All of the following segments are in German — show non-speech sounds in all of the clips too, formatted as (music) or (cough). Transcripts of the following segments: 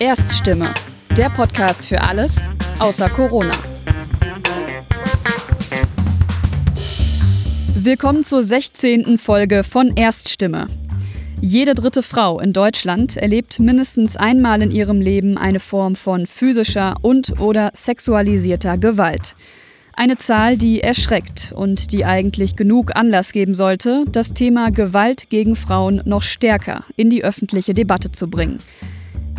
Erststimme, der Podcast für alles außer Corona. Willkommen zur 16. Folge von Erststimme. Jede dritte Frau in Deutschland erlebt mindestens einmal in ihrem Leben eine Form von physischer und/oder sexualisierter Gewalt. Eine Zahl, die erschreckt und die eigentlich genug Anlass geben sollte, das Thema Gewalt gegen Frauen noch stärker in die öffentliche Debatte zu bringen.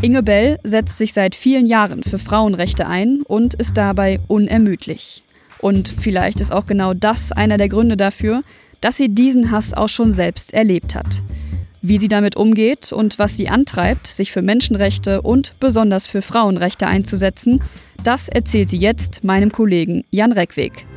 Inge Bell setzt sich seit vielen Jahren für Frauenrechte ein und ist dabei unermüdlich. Und vielleicht ist auch genau das einer der Gründe dafür, dass sie diesen Hass auch schon selbst erlebt hat. Wie sie damit umgeht und was sie antreibt, sich für Menschenrechte und besonders für Frauenrechte einzusetzen, das erzählt sie jetzt meinem Kollegen Jan Reckweg.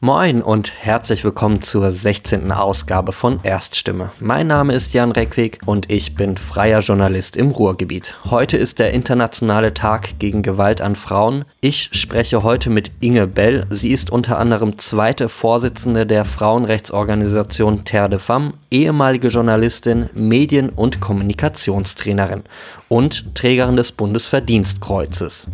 Moin und herzlich willkommen zur 16. Ausgabe von Erststimme. Mein Name ist Jan Reckweg und ich bin freier Journalist im Ruhrgebiet. Heute ist der internationale Tag gegen Gewalt an Frauen. Ich spreche heute mit Inge Bell. Sie ist unter anderem zweite Vorsitzende der Frauenrechtsorganisation Terre de Femme, ehemalige Journalistin, Medien- und Kommunikationstrainerin und Trägerin des Bundesverdienstkreuzes.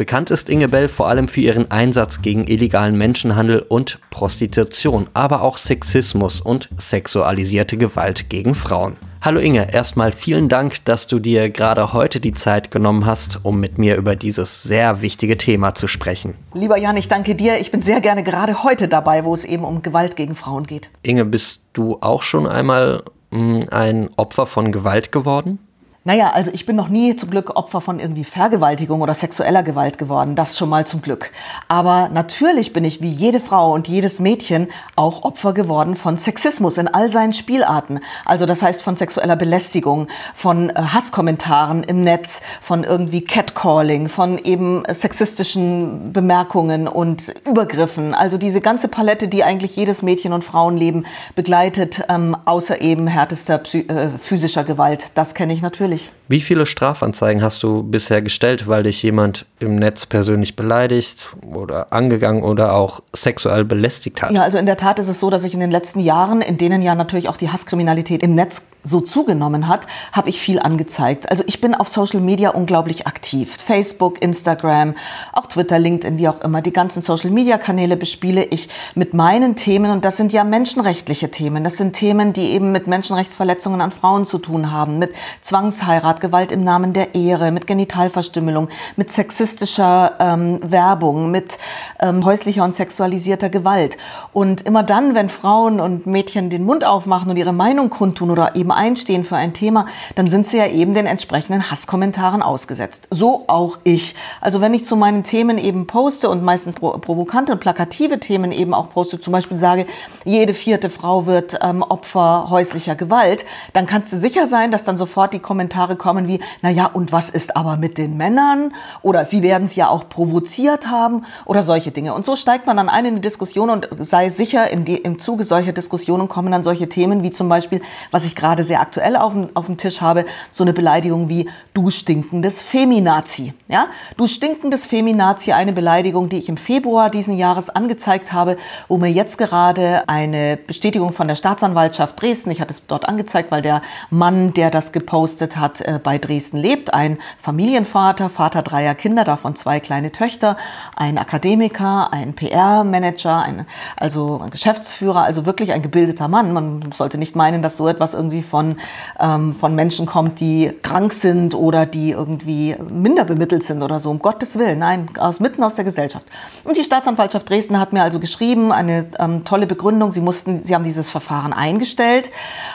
Bekannt ist Inge Bell vor allem für ihren Einsatz gegen illegalen Menschenhandel und Prostitution, aber auch Sexismus und sexualisierte Gewalt gegen Frauen. Hallo Inge, erstmal vielen Dank, dass du dir gerade heute die Zeit genommen hast, um mit mir über dieses sehr wichtige Thema zu sprechen. Lieber Jan, ich danke dir. Ich bin sehr gerne gerade heute dabei, wo es eben um Gewalt gegen Frauen geht. Inge, bist du auch schon einmal mh, hm, ein Opfer von Gewalt geworden? Naja, also ich bin noch nie zum Glück Opfer von irgendwie Vergewaltigung oder sexueller Gewalt geworden. Das schon mal zum Glück. Aber natürlich bin ich wie jede Frau und jedes Mädchen auch Opfer geworden von Sexismus in all seinen Spielarten. Also das heißt von sexueller Belästigung, von äh, Hasskommentaren im Netz, von irgendwie Catcalling, von eben sexistischen Bemerkungen und Übergriffen. Also diese ganze Palette, die eigentlich jedes Mädchen und Frauenleben begleitet, ähm, außer eben härtester äh, physischer Gewalt. Das kenne ich natürlich natürlich. Wie viele Strafanzeigen hast du bisher gestellt, weil dich jemand im Netz persönlich beleidigt oder angegangen oder auch sexuell belästigt hat? Ja, also in der Tat ist es so, dass ich in den letzten Jahren, in denen ja natürlich auch die Hasskriminalität im Netz so zugenommen hat, habe ich viel angezeigt. Also ich bin auf Social Media unglaublich aktiv. Facebook, Instagram, auch Twitter, LinkedIn, wie auch immer. Die ganzen Social Media Kanäle bespiele ich mit meinen Themen und das sind ja menschenrechtliche Themen. Das sind Themen, die eben mit Menschenrechtsverletzungen an Frauen zu tun haben, mit Zwangsheirat, Gewalt im Namen der Ehre, mit Genitalverstümmelung, mit sexistischer ähm, Werbung, mit ähm, häuslicher und sexualisierter Gewalt. Und immer dann, wenn Frauen und Mädchen den Mund aufmachen und ihre Meinung kundtun oder eben einstehen für ein Thema, dann sind sie ja eben den entsprechenden Hasskommentaren ausgesetzt. So auch ich. Also wenn ich zu meinen Themen eben poste und meistens provokante und plakative Themen eben auch poste, zum Beispiel sage, jede vierte Frau wird ähm, Opfer häuslicher Gewalt, dann kannst du sicher sein, dass dann sofort die Kommentare kommen wie, naja, und was ist aber mit den Männern? Oder sie werden es ja auch provoziert haben oder solche Dinge. Und so steigt man dann ein in die Diskussion und sei sicher, die, im Zuge solcher Diskussionen kommen dann solche Themen wie zum Beispiel, was ich gerade sehr aktuell auf dem, auf dem Tisch habe, so eine Beleidigung wie du stinkendes Feminazi. Ja? Du stinkendes Feminazi, eine Beleidigung, die ich im Februar diesen Jahres angezeigt habe, wo mir jetzt gerade eine Bestätigung von der Staatsanwaltschaft Dresden, ich hatte es dort angezeigt, weil der Mann, der das gepostet hat, äh, bei Dresden lebt, ein Familienvater, Vater dreier Kinder, davon zwei kleine Töchter, ein Akademiker, ein PR-Manager, ein, also ein Geschäftsführer, also wirklich ein gebildeter Mann. Man sollte nicht meinen, dass so etwas irgendwie von, ähm, von Menschen kommt, die krank sind oder die irgendwie minder bemittelt sind oder so. Um Gottes Willen, nein, aus, mitten aus der Gesellschaft. Und die Staatsanwaltschaft Dresden hat mir also geschrieben, eine ähm, tolle Begründung. Sie mussten, sie haben dieses Verfahren eingestellt,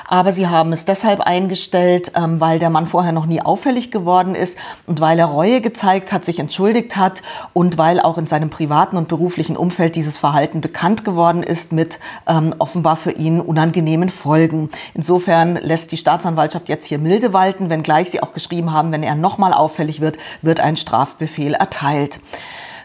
aber sie haben es deshalb eingestellt, ähm, weil der Mann vorher noch nie auffällig geworden ist und weil er Reue gezeigt hat, sich entschuldigt hat und weil auch in seinem privaten und beruflichen Umfeld dieses Verhalten bekannt geworden ist mit ähm, offenbar für ihn unangenehmen Folgen. Insofern lässt die Staatsanwaltschaft jetzt hier milde walten, wenngleich sie auch geschrieben haben, wenn er nochmal auffällig wird, wird ein Strafbefehl erteilt.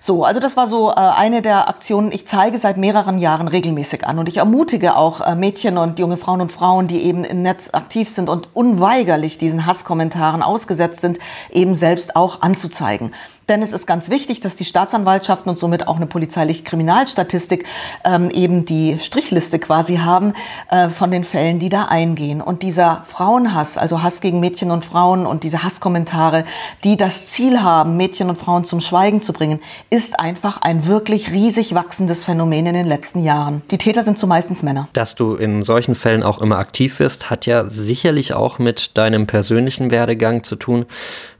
So, also das war so äh, eine der Aktionen. Ich zeige seit mehreren Jahren regelmäßig an und ich ermutige auch äh, Mädchen und junge Frauen und Frauen, die eben im Netz aktiv sind und unweigerlich diesen Hasskommentaren ausgesetzt sind, eben selbst auch anzuzeigen. Denn es ist ganz wichtig, dass die Staatsanwaltschaften und somit auch eine polizeiliche Kriminalstatistik ähm, eben die Strichliste quasi haben äh, von den Fällen, die da eingehen. Und dieser Frauenhass, also Hass gegen Mädchen und Frauen und diese Hasskommentare, die das Ziel haben, Mädchen und Frauen zum Schweigen zu bringen, ist einfach ein wirklich riesig wachsendes Phänomen in den letzten Jahren. Die Täter sind zumeistens Männer. Dass du in solchen Fällen auch immer aktiv wirst, hat ja sicherlich auch mit deinem persönlichen Werdegang zu tun.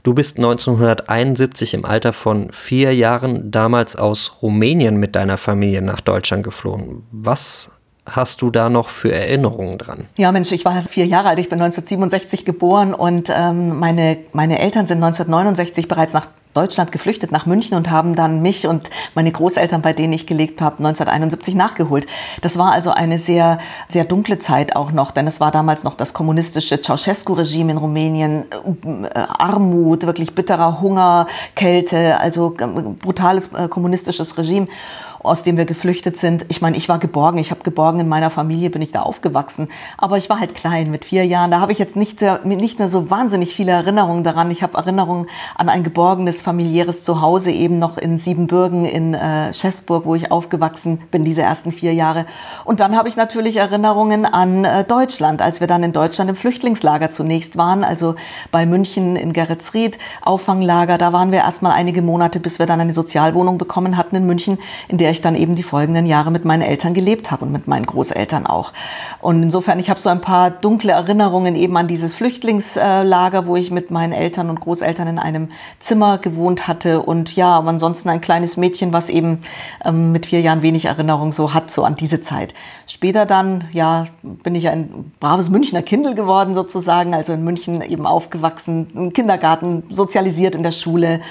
Du bist 1971 im Alter von vier Jahren damals aus Rumänien mit deiner Familie nach Deutschland geflohen. Was hast du da noch für Erinnerungen dran? Ja, Mensch, ich war vier Jahre alt. Ich bin 1967 geboren und ähm, meine, meine Eltern sind 1969 bereits nach Deutschland geflüchtet nach München und haben dann mich und meine Großeltern, bei denen ich gelebt habe, 1971 nachgeholt. Das war also eine sehr, sehr dunkle Zeit auch noch, denn es war damals noch das kommunistische Ceausescu-Regime in Rumänien, äh, Armut, wirklich bitterer Hunger, Kälte, also äh, brutales äh, kommunistisches Regime aus dem wir geflüchtet sind. Ich meine, ich war geborgen, ich habe geborgen in meiner Familie, bin ich da aufgewachsen. Aber ich war halt klein mit vier Jahren. Da habe ich jetzt nicht, sehr, nicht mehr so wahnsinnig viele Erinnerungen daran. Ich habe Erinnerungen an ein geborgenes familiäres Zuhause eben noch in Siebenbürgen in äh, Schäßburg, wo ich aufgewachsen bin, diese ersten vier Jahre. Und dann habe ich natürlich Erinnerungen an äh, Deutschland, als wir dann in Deutschland im Flüchtlingslager zunächst waren, also bei München in Geretsried, Auffanglager. Da waren wir erstmal einige Monate, bis wir dann eine Sozialwohnung bekommen hatten in München, in der ich dann eben die folgenden Jahre mit meinen Eltern gelebt habe und mit meinen Großeltern auch. Und insofern, ich habe so ein paar dunkle Erinnerungen eben an dieses Flüchtlingslager, wo ich mit meinen Eltern und Großeltern in einem Zimmer gewohnt hatte. Und ja, aber ansonsten ein kleines Mädchen, was eben ähm, mit vier Jahren wenig Erinnerung so hat, so an diese Zeit. Später dann, ja, bin ich ein braves Münchner Kindel geworden sozusagen, also in München eben aufgewachsen, im Kindergarten, sozialisiert in der Schule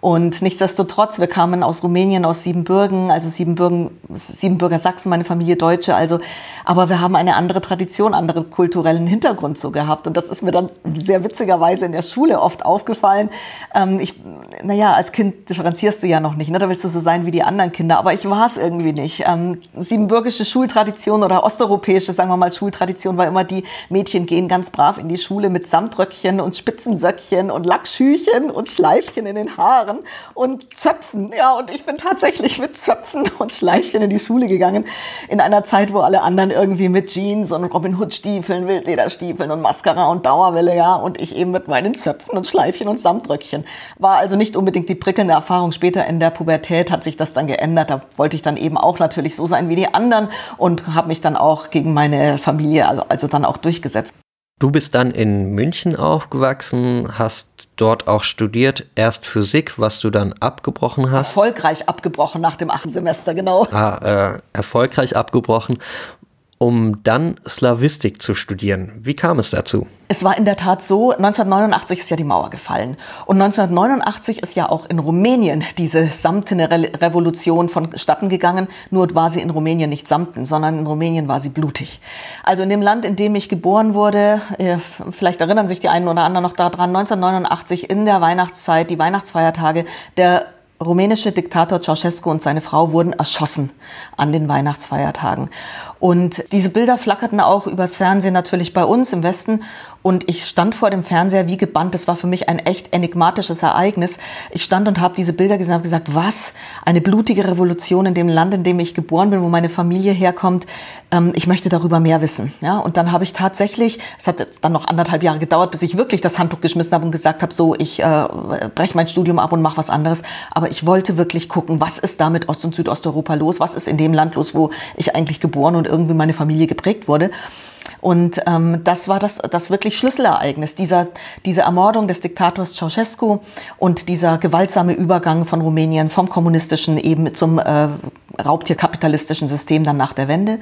und nichtsdestotrotz, wir kamen aus Rumänien, aus Siebenbürgen, also Siebenbürgen, Siebenbürger Sachsen, meine Familie Deutsche, also, aber wir haben eine andere Tradition, anderen kulturellen Hintergrund so gehabt. Und das ist mir dann sehr witzigerweise in der Schule oft aufgefallen. Ähm, ich, naja, als Kind differenzierst du ja noch nicht, ne? da willst du so sein wie die anderen Kinder, aber ich war es irgendwie nicht. Ähm, siebenbürgische Schultradition oder osteuropäische, sagen wir mal, Schultradition war immer die, Mädchen gehen ganz brav in die Schule mit Samtröckchen und Spitzensöckchen und Lackschüchen und Schleifchen in den Haaren Haaren und Zöpfen. Ja, und ich bin tatsächlich mit Zöpfen (laughs) und Schleifchen in die Schule gegangen. In einer Zeit, wo alle anderen irgendwie mit Jeans und Robin Hood Stiefeln, Wildlederstiefeln und Mascara und Dauerwelle, ja. Und ich eben mit meinen Zöpfen und Schleifchen und Samtröckchen. War also nicht unbedingt die prickelnde Erfahrung. Später in der Pubertät hat sich das dann geändert. Da wollte ich dann eben auch natürlich so sein wie die anderen und habe mich dann auch gegen meine Familie also, also dann auch durchgesetzt. Du bist dann in München aufgewachsen, hast dort auch studiert, erst Physik, was du dann abgebrochen hast. Erfolgreich abgebrochen nach dem achten Semester, genau. Ah, äh, erfolgreich abgebrochen um dann Slawistik zu studieren. Wie kam es dazu? Es war in der Tat so, 1989 ist ja die Mauer gefallen. Und 1989 ist ja auch in Rumänien diese samtene Re Revolution vonstatten gegangen. Nur war sie in Rumänien nicht samten, sondern in Rumänien war sie blutig. Also in dem Land, in dem ich geboren wurde, äh, vielleicht erinnern sich die einen oder anderen noch daran, 1989 in der Weihnachtszeit, die Weihnachtsfeiertage, der rumänische Diktator Ceausescu und seine Frau wurden erschossen an den Weihnachtsfeiertagen. Und diese Bilder flackerten auch übers Fernsehen natürlich bei uns im Westen. Und ich stand vor dem Fernseher wie gebannt. Das war für mich ein echt enigmatisches Ereignis. Ich stand und habe diese Bilder gesehen und gesagt, was? Eine blutige Revolution in dem Land, in dem ich geboren bin, wo meine Familie herkommt. Ähm, ich möchte darüber mehr wissen. Ja, und dann habe ich tatsächlich, es hat jetzt dann noch anderthalb Jahre gedauert, bis ich wirklich das Handtuch geschmissen habe und gesagt habe, so, ich äh, breche mein Studium ab und mache was anderes. Aber ich wollte wirklich gucken, was ist da mit Ost- und Südosteuropa los? Was ist in dem Land los, wo ich eigentlich geboren und irgendwie meine Familie geprägt wurde? Und ähm, das war das, das wirklich Schlüsselereignis, dieser, diese Ermordung des Diktators Ceausescu und dieser gewaltsame Übergang von Rumänien vom kommunistischen eben zum äh, raubtierkapitalistischen System dann nach der Wende.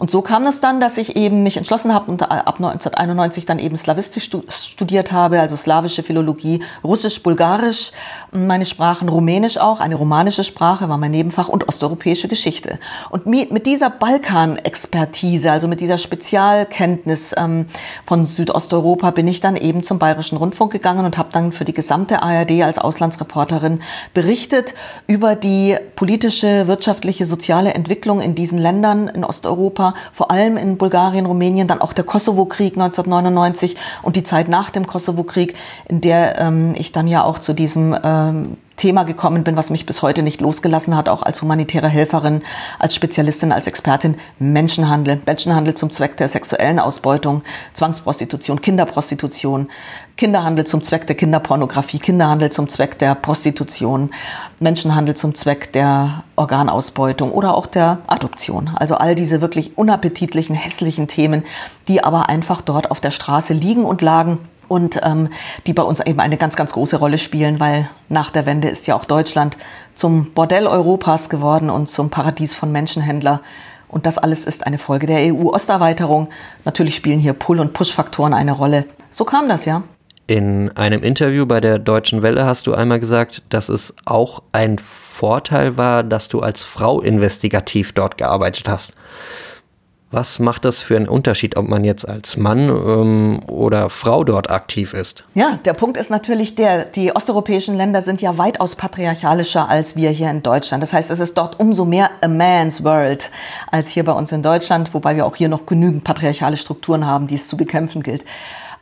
Und so kam es dann, dass ich eben mich entschlossen habe und ab 1991 dann eben Slawistisch studiert habe, also slawische Philologie, Russisch, Bulgarisch, meine Sprachen, Rumänisch auch, eine romanische Sprache war mein Nebenfach und osteuropäische Geschichte. Und mit dieser Balkan-Expertise, also mit dieser Spezialkenntnis ähm, von Südosteuropa, bin ich dann eben zum Bayerischen Rundfunk gegangen und habe dann für die gesamte ARD als Auslandsreporterin berichtet über die politische, wirtschaftliche, soziale Entwicklung in diesen Ländern in Osteuropa vor allem in Bulgarien, Rumänien, dann auch der Kosovo-Krieg 1999 und die Zeit nach dem Kosovo-Krieg, in der ähm, ich dann ja auch zu diesem ähm, Thema gekommen bin, was mich bis heute nicht losgelassen hat, auch als humanitäre Helferin, als Spezialistin, als Expertin, Menschenhandel. Menschenhandel zum Zweck der sexuellen Ausbeutung, Zwangsprostitution, Kinderprostitution, Kinderhandel zum Zweck der Kinderpornografie, Kinderhandel zum Zweck der Prostitution, Menschenhandel zum Zweck der Organausbeutung oder auch der Adoption. Also all diese wirklich unappetitlichen, hässlichen Themen, die aber einfach dort auf der Straße liegen und lagen und ähm, die bei uns eben eine ganz, ganz große Rolle spielen, weil nach der Wende ist ja auch Deutschland zum Bordell Europas geworden und zum Paradies von Menschenhändler. Und das alles ist eine Folge der EU-Osterweiterung. Natürlich spielen hier Pull- und Push-Faktoren eine Rolle. So kam das, ja. In einem Interview bei der Deutschen Welle hast du einmal gesagt, dass es auch ein Vorteil war, dass du als Frau investigativ dort gearbeitet hast. Was macht das für einen Unterschied, ob man jetzt als Mann ähm, oder Frau dort aktiv ist? Ja, der Punkt ist natürlich der, die osteuropäischen Länder sind ja weitaus patriarchalischer als wir hier in Deutschland. Das heißt, es ist dort umso mehr a man's world als hier bei uns in Deutschland, wobei wir auch hier noch genügend patriarchale Strukturen haben, die es zu bekämpfen gilt.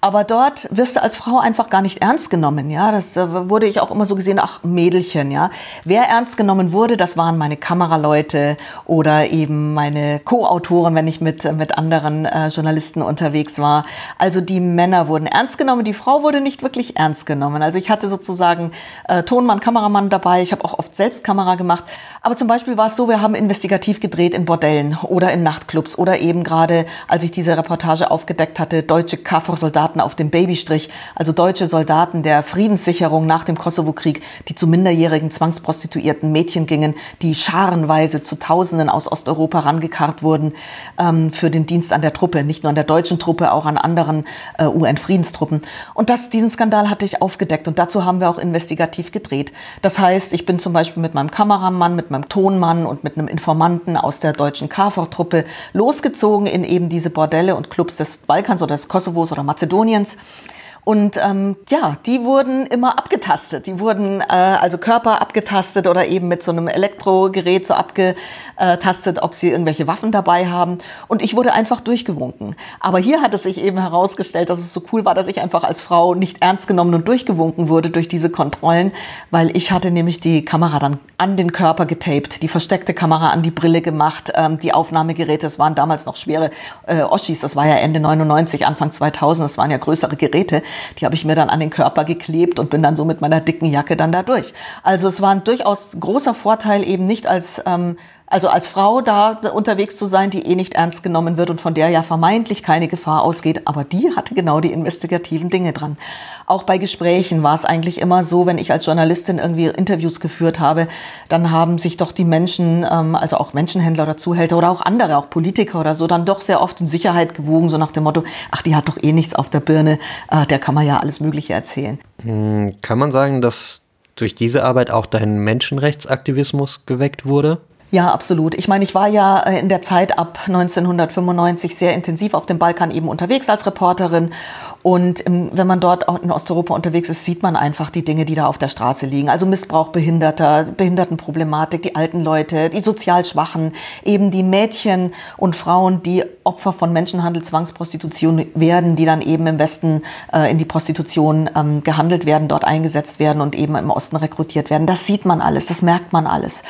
Aber dort wirst du als Frau einfach gar nicht ernst genommen. Ja, das äh, wurde ich auch immer so gesehen, ach Mädelchen. Ja, wer ernst genommen wurde, das waren meine Kameraleute oder eben meine Co-Autoren, wenn ich mit mit anderen äh, Journalisten unterwegs war. Also die Männer wurden ernst genommen, die Frau wurde nicht wirklich ernst genommen. Also ich hatte sozusagen äh, Tonmann, Kameramann dabei. Ich habe auch oft selbst Kamera gemacht. Aber zum Beispiel war es so, wir haben investigativ gedreht in Bordellen oder in Nachtclubs oder eben gerade, als ich diese Reportage aufgedeckt hatte, deutsche KFOR-Soldaten Soldaten auf dem Babystrich, also deutsche Soldaten der Friedenssicherung nach dem Kosovo-Krieg, die zu minderjährigen zwangsprostituierten Mädchen gingen, die scharenweise zu Tausenden aus Osteuropa rangekarrt wurden ähm, für den Dienst an der Truppe, nicht nur an der deutschen Truppe, auch an anderen äh, UN-Friedenstruppen. Und das, diesen Skandal hatte ich aufgedeckt und dazu haben wir auch investigativ gedreht. Das heißt, ich bin zum Beispiel mit meinem Kameramann, mit meinem Tonmann und mit einem Informanten aus der deutschen KFOR-Truppe losgezogen in eben diese Bordelle und Clubs des Balkans oder des Kosovos oder Mazedoniens Mazedoniens. Und ähm, ja, die wurden immer abgetastet. Die wurden äh, also Körper abgetastet oder eben mit so einem Elektrogerät so abgetastet, ob sie irgendwelche Waffen dabei haben. Und ich wurde einfach durchgewunken. Aber hier hat es sich eben herausgestellt, dass es so cool war, dass ich einfach als Frau nicht ernst genommen und durchgewunken wurde durch diese Kontrollen, weil ich hatte nämlich die Kamera dann an den Körper getaped, die versteckte Kamera an die Brille gemacht, ähm, die Aufnahmegeräte, das waren damals noch schwere äh, Oschis, das war ja Ende 99, Anfang 2000, das waren ja größere Geräte. Die habe ich mir dann an den Körper geklebt und bin dann so mit meiner dicken Jacke dann da durch. Also es war ein durchaus großer Vorteil, eben nicht als ähm, also als Frau da unterwegs zu sein, die eh nicht ernst genommen wird und von der ja vermeintlich keine Gefahr ausgeht, aber die hatte genau die investigativen Dinge dran. Auch bei Gesprächen war es eigentlich immer so, wenn ich als Journalistin irgendwie Interviews geführt habe, dann haben sich doch die Menschen, ähm, also auch Menschenhändler oder Zuhälter oder auch andere, auch Politiker oder so, dann doch sehr oft in Sicherheit gewogen, so nach dem Motto, ach, die hat doch eh nichts auf der Birne, äh, der kann man ja alles Mögliche erzählen. Hm, kann man sagen, dass durch diese Arbeit auch dein Menschenrechtsaktivismus geweckt wurde? Ja, absolut. Ich meine, ich war ja äh, in der Zeit ab 1995 sehr intensiv auf dem Balkan eben unterwegs als Reporterin. Und wenn man dort in Osteuropa unterwegs ist, sieht man einfach die Dinge, die da auf der Straße liegen. Also Missbrauch Behinderter, Behindertenproblematik, die alten Leute, die sozial Schwachen, eben die Mädchen und Frauen, die Opfer von Menschenhandel, Zwangsprostitution werden, die dann eben im Westen äh, in die Prostitution ähm, gehandelt werden, dort eingesetzt werden und eben im Osten rekrutiert werden. Das sieht man alles, das merkt man alles.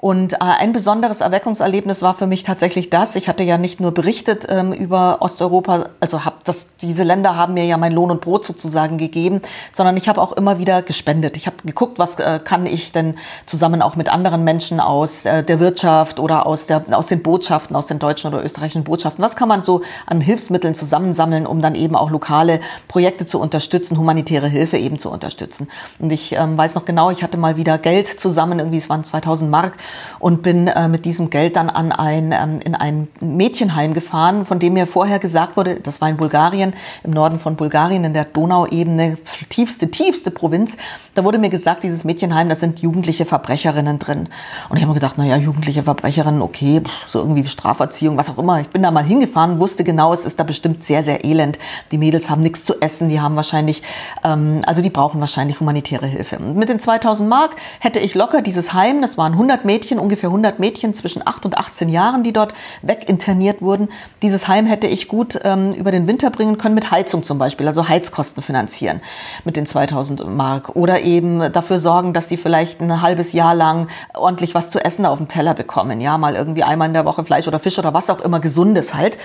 Und äh, ein besonderes Erweckungserlebnis war für mich tatsächlich das. Ich hatte ja nicht nur berichtet ähm, über Osteuropa, also hab das, diese Länder haben mir ja mein Lohn und Brot sozusagen gegeben, sondern ich habe auch immer wieder gespendet. Ich habe geguckt, was äh, kann ich denn zusammen auch mit anderen Menschen aus äh, der Wirtschaft oder aus, der, aus den Botschaften, aus den deutschen oder österreichischen Botschaften, was kann man so an Hilfsmitteln zusammensammeln, um dann eben auch lokale Projekte zu unterstützen, humanitäre Hilfe eben zu unterstützen. Und ich ähm, weiß noch genau, ich hatte mal wieder Geld zusammen, irgendwie es waren 2000 Mark und bin äh, mit diesem Geld dann an ein, ähm, in ein Mädchenheim gefahren, von dem mir vorher gesagt wurde, das war in Bulgarien, im Norden von Bulgarien, in der Donauebene, tiefste, tiefste Provinz. Da wurde mir gesagt, dieses Mädchenheim, da sind jugendliche Verbrecherinnen drin. Und ich habe mir gedacht, naja, jugendliche Verbrecherinnen, okay, so irgendwie Straferziehung, was auch immer. Ich bin da mal hingefahren, wusste genau, es ist da bestimmt sehr, sehr elend. Die Mädels haben nichts zu essen, die haben wahrscheinlich, ähm, also die brauchen wahrscheinlich humanitäre Hilfe. Und mit den 2000 Mark hätte ich locker dieses Heim, das waren 100 Mädchen, Mädchen, ungefähr 100 Mädchen zwischen 8 und 18 Jahren, die dort weginterniert wurden. Dieses Heim hätte ich gut ähm, über den Winter unterbringen können mit Heizung zum Beispiel, also Heizkosten finanzieren mit den 2000 Mark oder eben dafür sorgen, dass sie vielleicht ein halbes Jahr lang ordentlich was zu essen auf dem Teller bekommen, ja, mal irgendwie einmal in der Woche Fleisch oder Fisch oder was auch immer gesundes halt.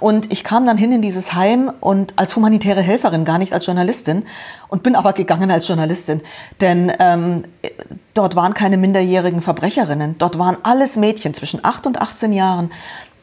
Und ich kam dann hin in dieses Heim und als humanitäre Helferin, gar nicht als Journalistin, und bin aber gegangen als Journalistin. Denn ähm, dort waren keine minderjährigen Verbrecherinnen. Dort waren alles Mädchen zwischen 8 und 18 Jahren,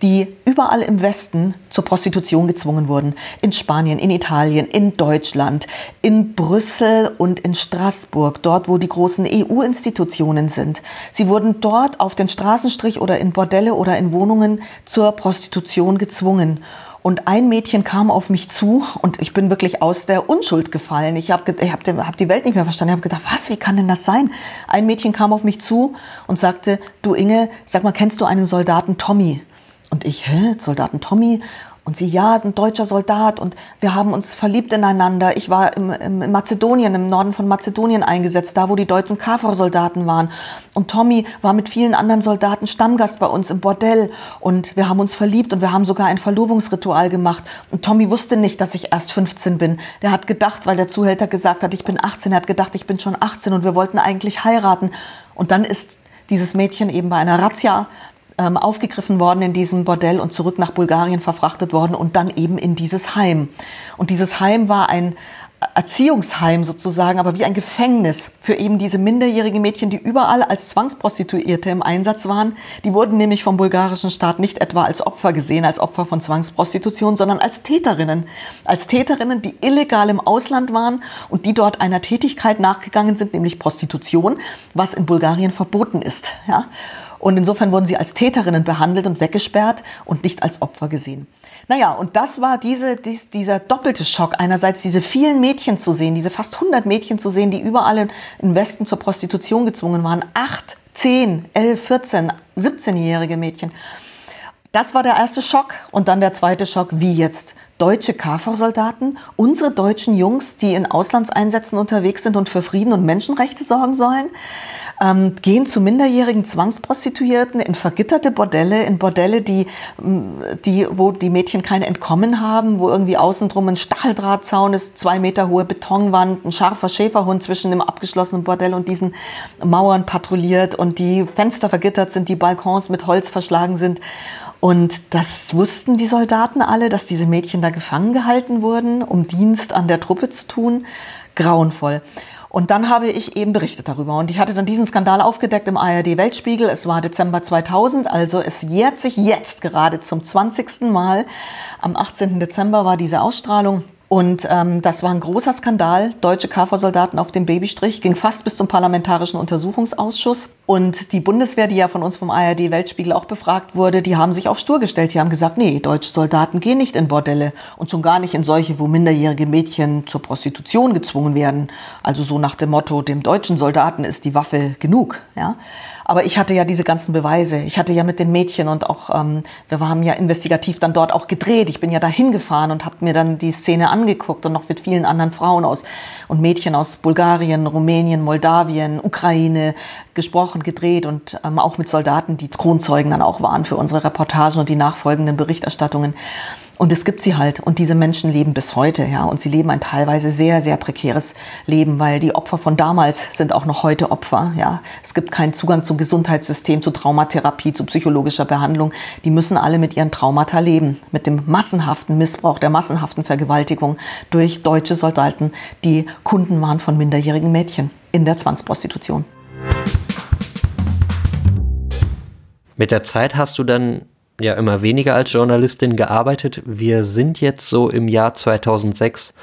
die überall im Westen zur Prostitution gezwungen wurden. In Spanien, in Italien, in Deutschland, in Brüssel und in Straßburg, dort wo die großen EU-Institutionen sind. Sie wurden dort auf den Straßenstrich oder in Bordelle oder in Wohnungen zur Prostitution gezwungen. Und ein Mädchen kam auf mich zu und ich bin wirklich aus der Unschuld gefallen. Ich habe hab, hab die Welt nicht mehr verstanden. Ich habe gedacht, was, wie kann denn das sein? Ein Mädchen kam auf mich zu und sagte, du Inge, sag mal, kennst du einen Soldaten Tommy? Und ich, hä, Soldaten Tommy? Und sie, ja, ein deutscher Soldat und wir haben uns verliebt ineinander. Ich war im, im, in Mazedonien, im Norden von Mazedonien eingesetzt, da wo die deutschen KFOR-Soldaten waren. Und Tommy war mit vielen anderen Soldaten Stammgast bei uns im Bordell. Und wir haben uns verliebt und wir haben sogar ein Verlobungsritual gemacht. Und Tommy wusste nicht, dass ich erst 15 bin. Der hat gedacht, weil der Zuhälter gesagt hat, ich bin 18, er hat gedacht, ich bin schon 18 und wir wollten eigentlich heiraten. Und dann ist dieses Mädchen eben bei einer Razzia ähm, aufgegriffen worden in diesem Bordell und zurück nach Bulgarien verfrachtet worden und dann eben in dieses Heim. Und dieses Heim war ein Erziehungsheim sozusagen, aber wie ein Gefängnis für eben diese minderjährigen Mädchen, die überall als Zwangsprostituierte im Einsatz waren. Die wurden nämlich vom bulgarischen Staat nicht etwa als Opfer gesehen, als Opfer von Zwangsprostitution, sondern als Täterinnen. Als Täterinnen, die illegal im Ausland waren und die dort einer Tätigkeit nachgegangen sind, nämlich Prostitution, was in Bulgarien verboten ist. Ja? Und insofern wurden sie als Täterinnen behandelt und weggesperrt und nicht als Opfer gesehen. Naja, und das war diese, dies, dieser doppelte Schock. Einerseits diese vielen Mädchen zu sehen, diese fast 100 Mädchen zu sehen, die überall im Westen zur Prostitution gezwungen waren. Acht, zehn, elf, 14, 17-jährige Mädchen. Das war der erste Schock. Und dann der zweite Schock, wie jetzt deutsche KFOR-Soldaten, unsere deutschen Jungs, die in Auslandseinsätzen unterwegs sind und für Frieden und Menschenrechte sorgen sollen ähm, gehen zu minderjährigen Zwangsprostituierten in vergitterte Bordelle, in Bordelle, die, mm, die, wo die Mädchen kein Entkommen haben, wo irgendwie außen drum ein Stacheldrahtzaun ist, zwei Meter hohe Betonwand, ein scharfer Schäferhund zwischen dem abgeschlossenen Bordell und diesen Mauern patrouilliert und die Fenster vergittert sind, die Balkons mit Holz verschlagen sind. Und das wussten die Soldaten alle, dass diese Mädchen da gefangen gehalten wurden, um Dienst an der Truppe zu tun. Grauenvoll. Und dann habe ich eben berichtet darüber. Und ich hatte dann diesen Skandal aufgedeckt im ARD Weltspiegel. Es war Dezember 2000, also es jährt sich jetzt gerade zum 20. Mal. Am 18. Dezember war diese Ausstrahlung. Und ähm, das war ein großer Skandal. Deutsche KFOR-Soldaten auf dem Babystrich ging fast bis zum Parlamentarischen Untersuchungsausschuss. Und die Bundeswehr, die ja von uns vom ARD Weltspiegel auch befragt wurde, die haben sich auf Stur gestellt. Die haben gesagt, nee, deutsche Soldaten gehen nicht in Bordelle und schon gar nicht in solche, wo minderjährige Mädchen zur Prostitution gezwungen werden. Also so nach dem Motto, dem deutschen Soldaten ist die Waffe genug. Ja? Aber ich hatte ja diese ganzen Beweise. Ich hatte ja mit den Mädchen und auch, ähm, wir haben ja investigativ dann dort auch gedreht. Ich bin ja da hingefahren und habe mir dann die Szene angeguckt und noch mit vielen anderen Frauen aus und Mädchen aus Bulgarien, Rumänien, Moldawien, Ukraine gesprochen, gedreht und ähm, auch mit Soldaten, die Kronzeugen dann auch waren für unsere Reportagen und die nachfolgenden Berichterstattungen. Und es gibt sie halt. Und diese Menschen leben bis heute, ja. Und sie leben ein teilweise sehr, sehr prekäres Leben, weil die Opfer von damals sind auch noch heute Opfer, ja. Es gibt keinen Zugang zum Gesundheitssystem, zu Traumatherapie, zu psychologischer Behandlung. Die müssen alle mit ihren Traumata leben. Mit dem massenhaften Missbrauch, der massenhaften Vergewaltigung durch deutsche Soldaten, die Kunden waren von minderjährigen Mädchen in der Zwangsprostitution. Mit der Zeit hast du dann ja immer weniger als Journalistin gearbeitet. Wir sind jetzt so im Jahr 2006.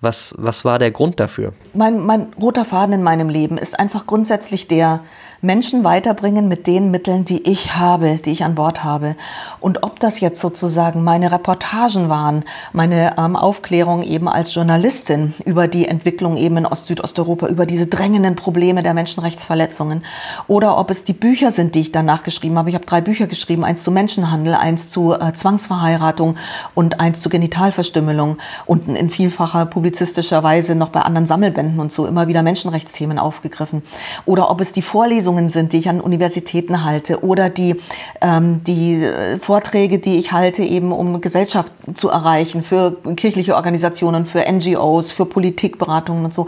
Was, was war der Grund dafür? Mein, mein roter Faden in meinem Leben ist einfach grundsätzlich der, Menschen weiterbringen mit den Mitteln, die ich habe, die ich an Bord habe. Und ob das jetzt sozusagen meine Reportagen waren, meine ähm, Aufklärung eben als Journalistin über die Entwicklung eben in Ost-Südosteuropa, über diese drängenden Probleme der Menschenrechtsverletzungen, oder ob es die Bücher sind, die ich danach geschrieben habe. Ich habe drei Bücher geschrieben, eins zu Menschenhandel, eins zu äh, Zwangsverheiratung und eins zu Genitalverstümmelung und in vielfacher publizistischer Weise noch bei anderen Sammelbänden und so immer wieder Menschenrechtsthemen aufgegriffen. Oder ob es die Vorlesungen Vorlesungen sind, die ich an Universitäten halte oder die, ähm, die äh, Vorträge, die ich halte, eben um Gesellschaft zu erreichen, für kirchliche Organisationen, für NGOs, für Politikberatungen und so.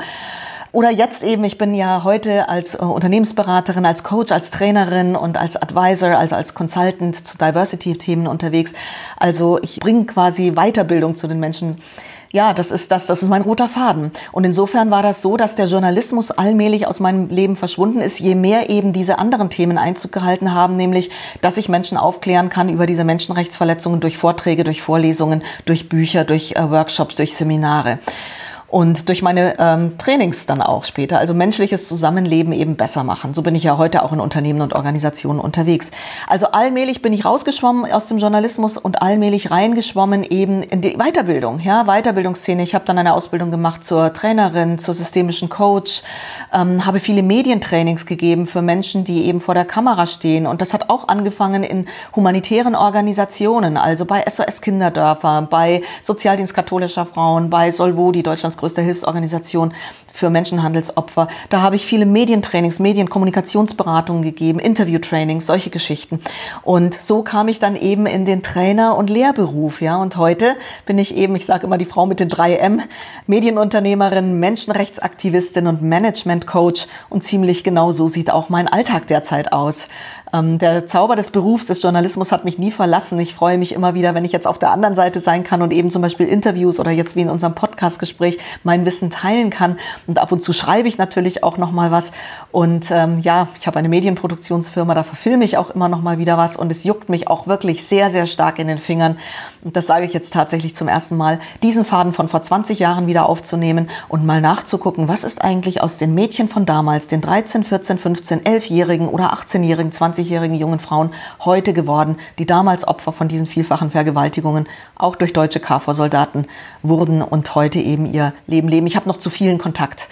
Oder jetzt eben, ich bin ja heute als äh, Unternehmensberaterin, als Coach, als Trainerin und als Advisor, also als Consultant zu Diversity-Themen unterwegs. Also ich bringe quasi Weiterbildung zu den Menschen. Ja, das ist das, das ist mein roter Faden. Und insofern war das so, dass der Journalismus allmählich aus meinem Leben verschwunden ist, je mehr eben diese anderen Themen Einzug gehalten haben, nämlich, dass ich Menschen aufklären kann über diese Menschenrechtsverletzungen durch Vorträge, durch Vorlesungen, durch Bücher, durch äh, Workshops, durch Seminare und durch meine ähm, Trainings dann auch später, also menschliches Zusammenleben eben besser machen. So bin ich ja heute auch in Unternehmen und Organisationen unterwegs. Also allmählich bin ich rausgeschwommen aus dem Journalismus und allmählich reingeschwommen eben in die Weiterbildung, ja, Weiterbildungsszene. Ich habe dann eine Ausbildung gemacht zur Trainerin, zur systemischen Coach, ähm, habe viele Medientrainings gegeben für Menschen, die eben vor der Kamera stehen. Und das hat auch angefangen in humanitären Organisationen, also bei SOS Kinderdörfer, bei Sozialdienst katholischer Frauen, bei Solvodi, Deutschlands größter Hilfsorganisation für Menschenhandelsopfer. Da habe ich viele Medientrainings, Medienkommunikationsberatungen gegeben, Interviewtrainings, solche Geschichten. Und so kam ich dann eben in den Trainer- und Lehrberuf. Ja, und heute bin ich eben, ich sage immer die Frau mit den drei M, Medienunternehmerin, Menschenrechtsaktivistin und Managementcoach. Und ziemlich genau so sieht auch mein Alltag derzeit aus. Ähm, der Zauber des Berufs des Journalismus hat mich nie verlassen. Ich freue mich immer wieder, wenn ich jetzt auf der anderen Seite sein kann und eben zum Beispiel Interviews oder jetzt wie in unserem Podcastgespräch mein Wissen teilen kann. Und ab und zu schreibe ich natürlich auch noch mal was. Und ähm, ja, ich habe eine Medienproduktionsfirma, da verfilme ich auch immer noch mal wieder was. Und es juckt mich auch wirklich sehr, sehr stark in den Fingern. Und das sage ich jetzt tatsächlich zum ersten Mal, diesen Faden von vor 20 Jahren wieder aufzunehmen und mal nachzugucken, was ist eigentlich aus den Mädchen von damals, den 13, 14, 15, 11-Jährigen oder 18-Jährigen, 20-jährigen jungen Frauen heute geworden, die damals Opfer von diesen vielfachen Vergewaltigungen auch durch deutsche KFOR-Soldaten wurden und heute eben ihr Leben leben. Ich habe noch zu vielen Kontakt.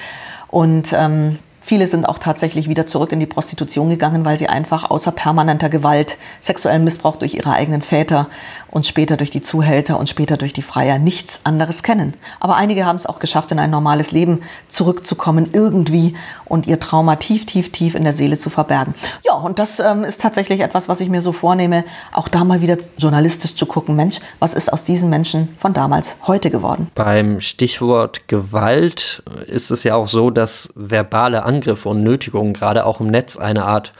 Und ähm, Viele sind auch tatsächlich wieder zurück in die Prostitution gegangen, weil sie einfach außer permanenter Gewalt, sexuellem Missbrauch durch ihre eigenen Väter und später durch die Zuhälter und später durch die Freier nichts anderes kennen. Aber einige haben es auch geschafft, in ein normales Leben zurückzukommen irgendwie und ihr Trauma tief, tief, tief in der Seele zu verbergen. Ja, und das ähm, ist tatsächlich etwas, was ich mir so vornehme, auch da mal wieder journalistisch zu gucken, Mensch, was ist aus diesen Menschen von damals heute geworden? Beim Stichwort Gewalt ist es ja auch so, dass verbale Angriffe Angriffe und Nötigungen gerade auch im Netz eine Art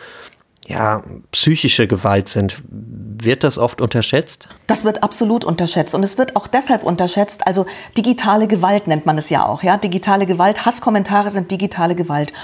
ja, psychische Gewalt sind. Wird das oft unterschätzt? Das wird absolut unterschätzt und es wird auch deshalb unterschätzt. Also digitale Gewalt nennt man es ja auch. Ja, digitale Gewalt, Hasskommentare sind digitale Gewalt.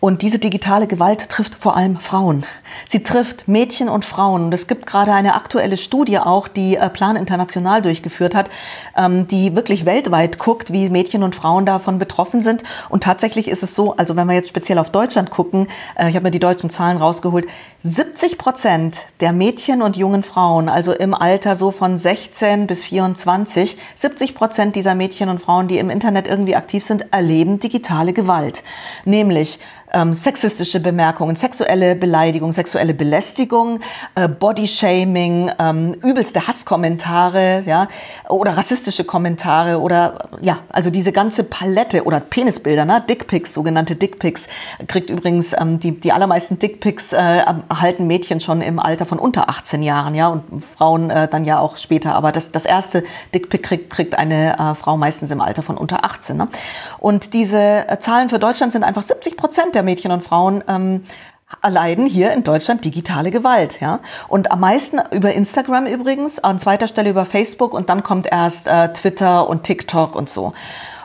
Und diese digitale Gewalt trifft vor allem Frauen. Sie trifft Mädchen und Frauen. Und es gibt gerade eine aktuelle Studie auch, die äh, Plan International durchgeführt hat, ähm, die wirklich weltweit guckt, wie Mädchen und Frauen davon betroffen sind. Und tatsächlich ist es so, also wenn wir jetzt speziell auf Deutschland gucken, äh, ich habe mir die deutschen Zahlen rausgeholt, 70 Prozent der Mädchen und jungen Frauen, also im Alter so von 16 bis 24, 70 Prozent dieser Mädchen und Frauen, die im Internet irgendwie aktiv sind, erleben digitale Gewalt. Nämlich ähm, sexistische Bemerkungen, sexuelle Beleidigung, sexuelle Belästigung, äh, Bodyshaming, ähm, übelste Hasskommentare, ja, oder rassistische Kommentare oder ja, also diese ganze Palette oder Penisbilder, ne, Dickpics, sogenannte Dickpics, kriegt übrigens ähm, die die allermeisten Dickpics äh, erhalten Mädchen schon im Alter von unter 18 Jahren, ja, und Frauen äh, dann ja auch später, aber das das erste Dickpic kriegt kriegt eine äh, Frau meistens im Alter von unter 18, ne? Und diese äh, Zahlen für Deutschland sind einfach 70 Prozent der Mädchen und Frauen ähm, erleiden hier in Deutschland digitale Gewalt. Ja? Und am meisten über Instagram übrigens, an zweiter Stelle über Facebook und dann kommt erst äh, Twitter und TikTok und so.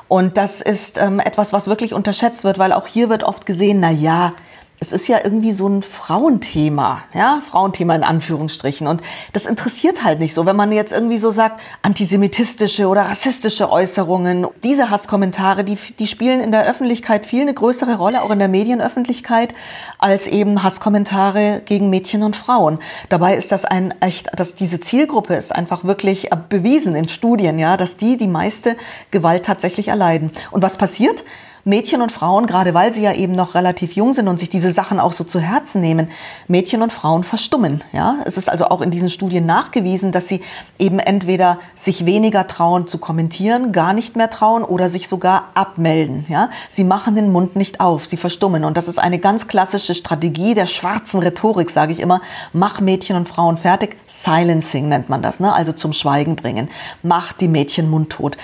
Und das ist ähm, etwas, was wirklich unterschätzt wird, weil auch hier wird oft gesehen, na ja, es ist ja irgendwie so ein Frauenthema, ja, Frauenthema in Anführungsstrichen. Und das interessiert halt nicht so, wenn man jetzt irgendwie so sagt, antisemitistische oder rassistische Äußerungen, diese Hasskommentare, die, die spielen in der Öffentlichkeit viel eine größere Rolle, auch in der Medienöffentlichkeit, als eben Hasskommentare gegen Mädchen und Frauen. Dabei ist das ein echt, dass diese Zielgruppe ist einfach wirklich bewiesen in Studien, ja, dass die die meiste Gewalt tatsächlich erleiden. Und was passiert? Mädchen und Frauen, gerade weil sie ja eben noch relativ jung sind und sich diese Sachen auch so zu Herzen nehmen, Mädchen und Frauen verstummen. Ja, es ist also auch in diesen Studien nachgewiesen, dass sie eben entweder sich weniger trauen zu kommentieren, gar nicht mehr trauen oder sich sogar abmelden. Ja, sie machen den Mund nicht auf, sie verstummen und das ist eine ganz klassische Strategie der schwarzen Rhetorik, sage ich immer. Mach Mädchen und Frauen fertig. Silencing nennt man das, ne? also zum Schweigen bringen. Mach die Mädchen mundtot.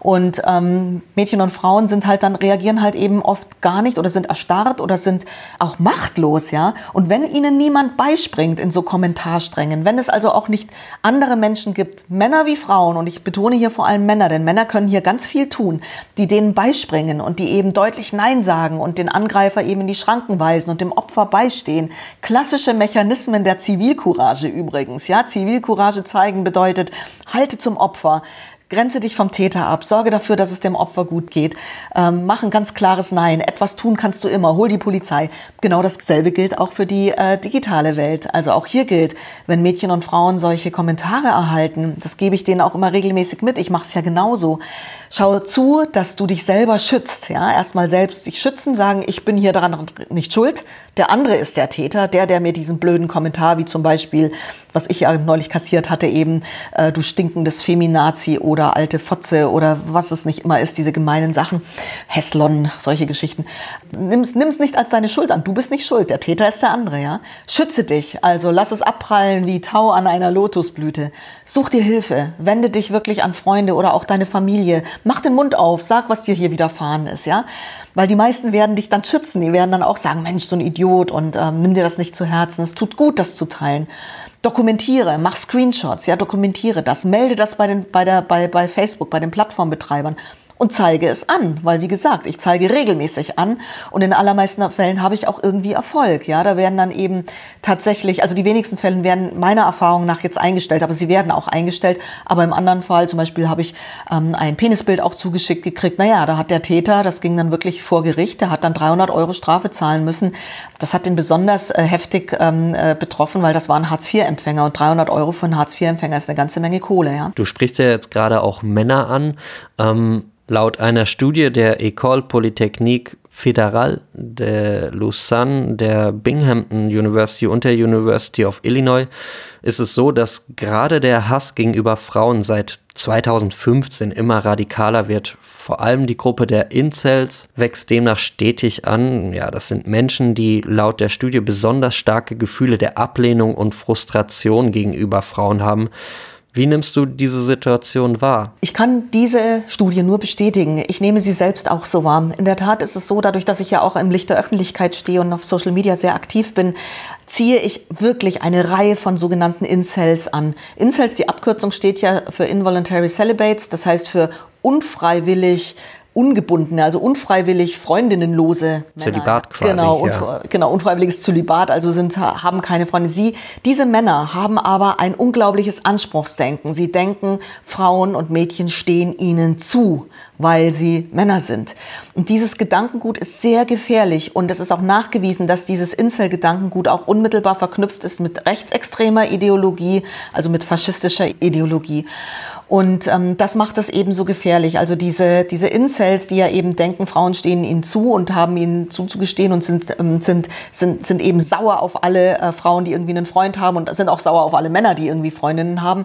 Und ähm, Mädchen und Frauen sind halt dann, reagieren halt eben oft gar nicht oder sind erstarrt oder sind auch machtlos, ja. Und wenn ihnen niemand beispringt in so Kommentarsträngen, wenn es also auch nicht andere Menschen gibt, Männer wie Frauen, und ich betone hier vor allem Männer, denn Männer können hier ganz viel tun, die denen beispringen und die eben deutlich Nein sagen und den Angreifer eben in die Schranken weisen und dem Opfer beistehen. Klassische Mechanismen der Zivilcourage übrigens, ja. Zivilcourage zeigen bedeutet, halte zum Opfer, Grenze dich vom Täter ab, sorge dafür, dass es dem Opfer gut geht, ähm, mach ein ganz klares Nein, etwas tun kannst du immer, hol die Polizei. Genau dasselbe gilt auch für die äh, digitale Welt. Also auch hier gilt, wenn Mädchen und Frauen solche Kommentare erhalten, das gebe ich denen auch immer regelmäßig mit, ich mache es ja genauso. Schau zu, dass du dich selber schützt. Ja, erstmal selbst dich schützen, sagen, ich bin hier daran nicht schuld. Der andere ist der Täter, der, der mir diesen blöden Kommentar, wie zum Beispiel, was ich ja neulich kassiert hatte, eben, äh, du stinkendes Feminazi oder alte Fotze oder was es nicht immer ist, diese gemeinen Sachen, Heslon, solche Geschichten. Nimm's, nimm's nicht als deine Schuld an. Du bist nicht schuld. Der Täter ist der andere, ja. Schütze dich. Also lass es abprallen wie Tau an einer Lotusblüte. Such dir Hilfe. Wende dich wirklich an Freunde oder auch deine Familie mach den Mund auf, sag, was dir hier widerfahren ist, ja. Weil die meisten werden dich dann schützen. Die werden dann auch sagen, Mensch, so ein Idiot und ähm, nimm dir das nicht zu Herzen. Es tut gut, das zu teilen. Dokumentiere, mach Screenshots, ja, dokumentiere das, melde das bei, den, bei, der, bei, bei Facebook, bei den Plattformbetreibern und zeige es an, weil wie gesagt, ich zeige regelmäßig an und in allermeisten Fällen habe ich auch irgendwie Erfolg. Ja, da werden dann eben tatsächlich, also die wenigsten Fällen werden meiner Erfahrung nach jetzt eingestellt, aber sie werden auch eingestellt. Aber im anderen Fall, zum Beispiel habe ich ähm, ein Penisbild auch zugeschickt gekriegt. Naja, da hat der Täter, das ging dann wirklich vor Gericht, der hat dann 300 Euro Strafe zahlen müssen. Das hat ihn besonders äh, heftig ähm, äh, betroffen, weil das war ein Hartz-IV-Empfänger und 300 Euro für einen Hartz-IV-Empfänger ist eine ganze Menge Kohle. Ja. Du sprichst ja jetzt gerade auch Männer an. Ähm Laut einer Studie der École Polytechnique Fédérale de Lausanne, der Binghamton University und der University of Illinois ist es so, dass gerade der Hass gegenüber Frauen seit 2015 immer radikaler wird. Vor allem die Gruppe der Incels wächst demnach stetig an. Ja, das sind Menschen, die laut der Studie besonders starke Gefühle der Ablehnung und Frustration gegenüber Frauen haben. Wie nimmst du diese Situation wahr? Ich kann diese Studie nur bestätigen. Ich nehme sie selbst auch so wahr. In der Tat ist es so, dadurch, dass ich ja auch im Licht der Öffentlichkeit stehe und auf Social Media sehr aktiv bin, ziehe ich wirklich eine Reihe von sogenannten Incels an. Incels, die Abkürzung steht ja für Involuntary Celibates, das heißt für unfreiwillig ungebundene, also unfreiwillig freundinnenlose Männer. Zölibat quasi. Genau, ja. genau, unfreiwilliges Zölibat, also sind, haben keine Freunde. Sie, diese Männer haben aber ein unglaubliches Anspruchsdenken. Sie denken, Frauen und Mädchen stehen ihnen zu, weil sie Männer sind. Und dieses Gedankengut ist sehr gefährlich und es ist auch nachgewiesen, dass dieses Incel-Gedankengut auch unmittelbar verknüpft ist mit rechtsextremer Ideologie, also mit faschistischer Ideologie. Und ähm, das macht es eben so gefährlich. Also diese, diese Incels, die ja eben denken, Frauen stehen ihnen zu und haben ihnen zuzugestehen und sind, ähm, sind, sind, sind eben sauer auf alle äh, Frauen, die irgendwie einen Freund haben und sind auch sauer auf alle Männer, die irgendwie Freundinnen haben.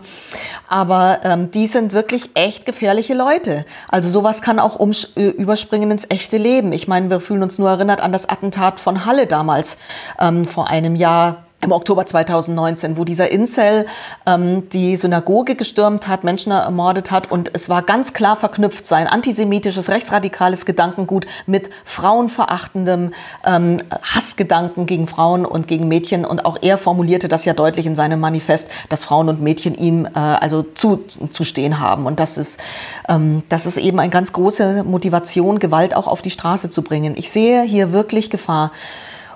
Aber ähm, die sind wirklich echt gefährliche Leute. Also sowas kann auch überspringen ins echte Leben. Ich meine, wir fühlen uns nur erinnert an das Attentat von Halle damals ähm, vor einem Jahr im Oktober 2019, wo dieser Incel ähm, die Synagoge gestürmt hat, Menschen ermordet hat und es war ganz klar verknüpft sein antisemitisches, rechtsradikales Gedankengut mit frauenverachtendem ähm, Hassgedanken gegen Frauen und gegen Mädchen und auch er formulierte das ja deutlich in seinem Manifest, dass Frauen und Mädchen ihm äh, also zuzustehen haben und das ist, ähm, das ist eben eine ganz große Motivation, Gewalt auch auf die Straße zu bringen. Ich sehe hier wirklich Gefahr.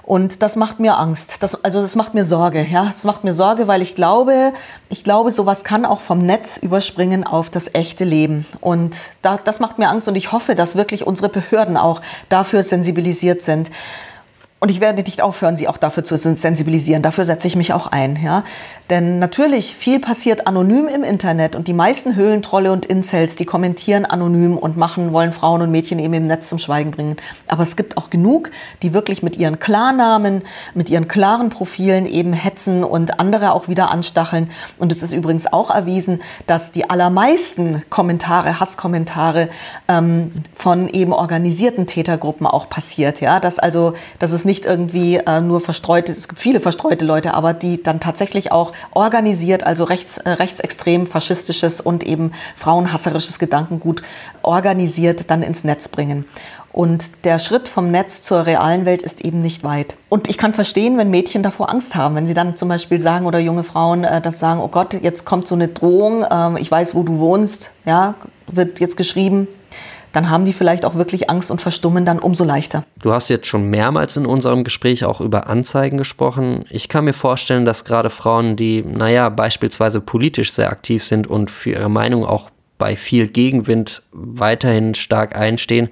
Und das macht mir Angst. Das, also das macht mir Sorge. Ja, das macht mir Sorge, weil ich glaube, ich glaube, sowas kann auch vom Netz überspringen auf das echte Leben. Und da, das macht mir Angst. Und ich hoffe, dass wirklich unsere Behörden auch dafür sensibilisiert sind. Und ich werde nicht aufhören, sie auch dafür zu sensibilisieren. Dafür setze ich mich auch ein. Ja? Denn natürlich, viel passiert anonym im Internet und die meisten Höhlentrolle und Incels, die kommentieren anonym und machen, wollen Frauen und Mädchen eben im Netz zum Schweigen bringen. Aber es gibt auch genug, die wirklich mit ihren Klarnamen, mit ihren klaren Profilen eben hetzen und andere auch wieder anstacheln. Und es ist übrigens auch erwiesen, dass die allermeisten Kommentare, Hasskommentare ähm, von eben organisierten Tätergruppen auch passiert. Ja? Dass also, dass es nicht irgendwie äh, nur verstreute, es gibt viele verstreute Leute, aber die dann tatsächlich auch organisiert, also rechts, äh, rechtsextrem, faschistisches und eben frauenhasserisches Gedankengut organisiert dann ins Netz bringen. Und der Schritt vom Netz zur realen Welt ist eben nicht weit. Und ich kann verstehen, wenn Mädchen davor Angst haben, wenn sie dann zum Beispiel sagen oder junge Frauen äh, das sagen, oh Gott, jetzt kommt so eine Drohung, äh, ich weiß, wo du wohnst, ja, wird jetzt geschrieben, dann haben die vielleicht auch wirklich Angst und verstummen dann umso leichter. Du hast jetzt schon mehrmals in unserem Gespräch auch über Anzeigen gesprochen. Ich kann mir vorstellen, dass gerade Frauen, die, naja, beispielsweise politisch sehr aktiv sind und für ihre Meinung auch bei viel Gegenwind weiterhin stark einstehen,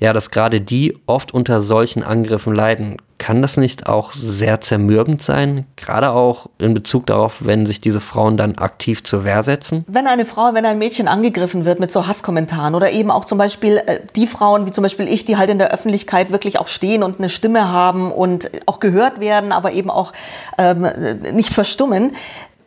ja, dass gerade die oft unter solchen Angriffen leiden. Kann das nicht auch sehr zermürbend sein? Gerade auch in Bezug darauf, wenn sich diese Frauen dann aktiv zur Wehr setzen? Wenn eine Frau, wenn ein Mädchen angegriffen wird mit so Hasskommentaren oder eben auch zum Beispiel äh, die Frauen, wie zum Beispiel ich, die halt in der Öffentlichkeit wirklich auch stehen und eine Stimme haben und auch gehört werden, aber eben auch ähm, nicht verstummen,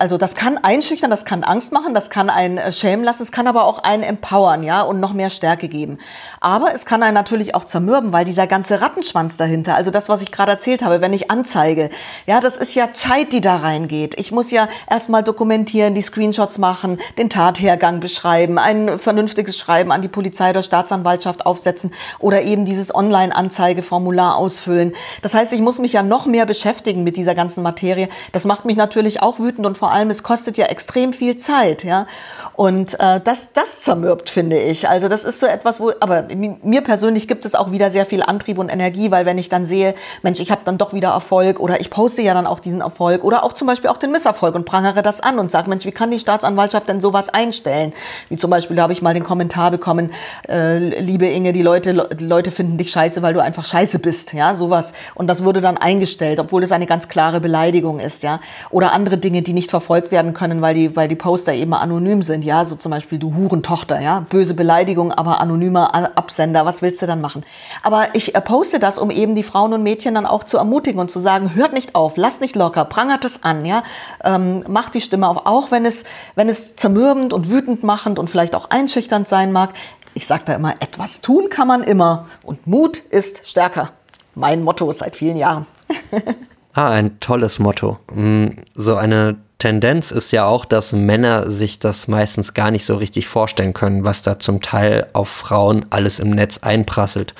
also das kann einschüchtern, das kann Angst machen, das kann einen äh, schämen lassen, es kann aber auch einen empowern, ja, und noch mehr Stärke geben. Aber es kann einen natürlich auch zermürben, weil dieser ganze Rattenschwanz dahinter, also das, was ich gerade erzählt habe, wenn ich anzeige, ja, das ist ja Zeit, die da reingeht. Ich muss ja erstmal dokumentieren, die Screenshots machen, den Tathergang beschreiben, ein vernünftiges Schreiben an die Polizei oder Staatsanwaltschaft aufsetzen oder eben dieses Online-Anzeigeformular ausfüllen. Das heißt, ich muss mich ja noch mehr beschäftigen mit dieser ganzen Materie. Das macht mich natürlich auch wütend und vor allem, es kostet ja extrem viel Zeit, ja. Und äh, das, das zermürbt, finde ich. Also das ist so etwas, wo, aber mir persönlich gibt es auch wieder sehr viel Antrieb und Energie, weil wenn ich dann sehe, Mensch, ich habe dann doch wieder Erfolg oder ich poste ja dann auch diesen Erfolg oder auch zum Beispiel auch den Misserfolg und prangere das an und sage, Mensch, wie kann die Staatsanwaltschaft denn sowas einstellen? Wie zum Beispiel, da habe ich mal den Kommentar bekommen, äh, liebe Inge, die Leute, die Leute finden dich scheiße, weil du einfach scheiße bist, ja, sowas. Und das wurde dann eingestellt, obwohl es eine ganz klare Beleidigung ist, ja. Oder andere Dinge, die nicht verfolgt werden können, weil die, weil die Poster eben anonym sind. Ja, so zum Beispiel du Hurentochter, ja, böse Beleidigung, aber anonymer Absender. Was willst du dann machen? Aber ich äh, poste das, um eben die Frauen und Mädchen dann auch zu ermutigen und zu sagen, hört nicht auf, lasst nicht locker, prangert es an, ja, ähm, macht die Stimme auf, auch wenn es, wenn es zermürbend und wütend machend und vielleicht auch einschüchternd sein mag. Ich sage da immer, etwas tun kann man immer und Mut ist stärker. Mein Motto seit vielen Jahren. (laughs) ah, ein tolles Motto. Mm, so eine Tendenz ist ja auch, dass Männer sich das meistens gar nicht so richtig vorstellen können, was da zum Teil auf Frauen alles im Netz einprasselt.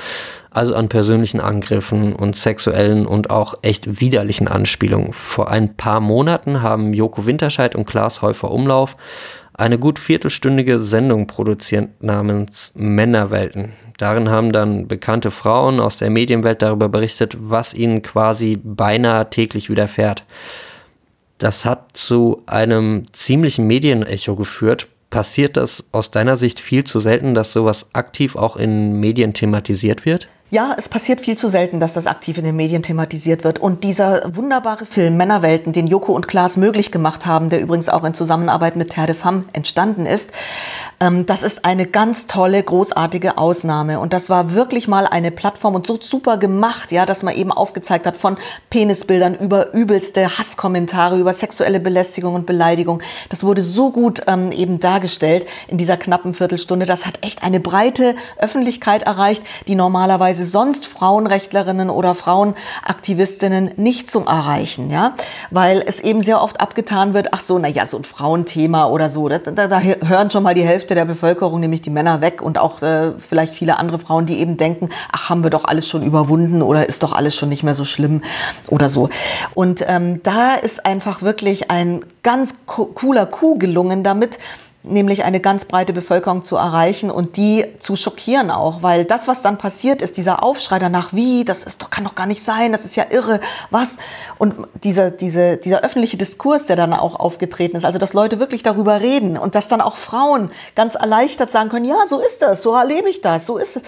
Also an persönlichen Angriffen und sexuellen und auch echt widerlichen Anspielungen. Vor ein paar Monaten haben Joko Winterscheid und Klaas Häufer Umlauf eine gut viertelstündige Sendung produziert namens Männerwelten. Darin haben dann bekannte Frauen aus der Medienwelt darüber berichtet, was ihnen quasi beinahe täglich widerfährt. Das hat zu einem ziemlichen Medienecho geführt. Passiert das aus deiner Sicht viel zu selten, dass sowas aktiv auch in Medien thematisiert wird? Ja, es passiert viel zu selten, dass das aktiv in den Medien thematisiert wird. Und dieser wunderbare Film Männerwelten, den Joko und Klaas möglich gemacht haben, der übrigens auch in Zusammenarbeit mit Terre de Femme entstanden ist, ähm, das ist eine ganz tolle, großartige Ausnahme. Und das war wirklich mal eine Plattform und so super gemacht, ja, dass man eben aufgezeigt hat von Penisbildern über übelste Hasskommentare, über sexuelle Belästigung und Beleidigung. Das wurde so gut ähm, eben dargestellt in dieser knappen Viertelstunde. Das hat echt eine breite Öffentlichkeit erreicht, die normalerweise sie sonst Frauenrechtlerinnen oder Frauenaktivistinnen nicht zum Erreichen, ja, weil es eben sehr oft abgetan wird, ach so, na ja, so ein Frauenthema oder so, da, da, da hören schon mal die Hälfte der Bevölkerung, nämlich die Männer weg und auch äh, vielleicht viele andere Frauen, die eben denken, ach, haben wir doch alles schon überwunden oder ist doch alles schon nicht mehr so schlimm oder so. Und ähm, da ist einfach wirklich ein ganz cooler Coup gelungen damit, nämlich eine ganz breite Bevölkerung zu erreichen und die zu schockieren auch, weil das, was dann passiert ist, dieser Aufschrei danach, wie, das ist doch, kann doch gar nicht sein, das ist ja irre, was? Und dieser, diese, dieser öffentliche Diskurs, der dann auch aufgetreten ist, also dass Leute wirklich darüber reden und dass dann auch Frauen ganz erleichtert sagen können, ja, so ist das, so erlebe ich das, so ist es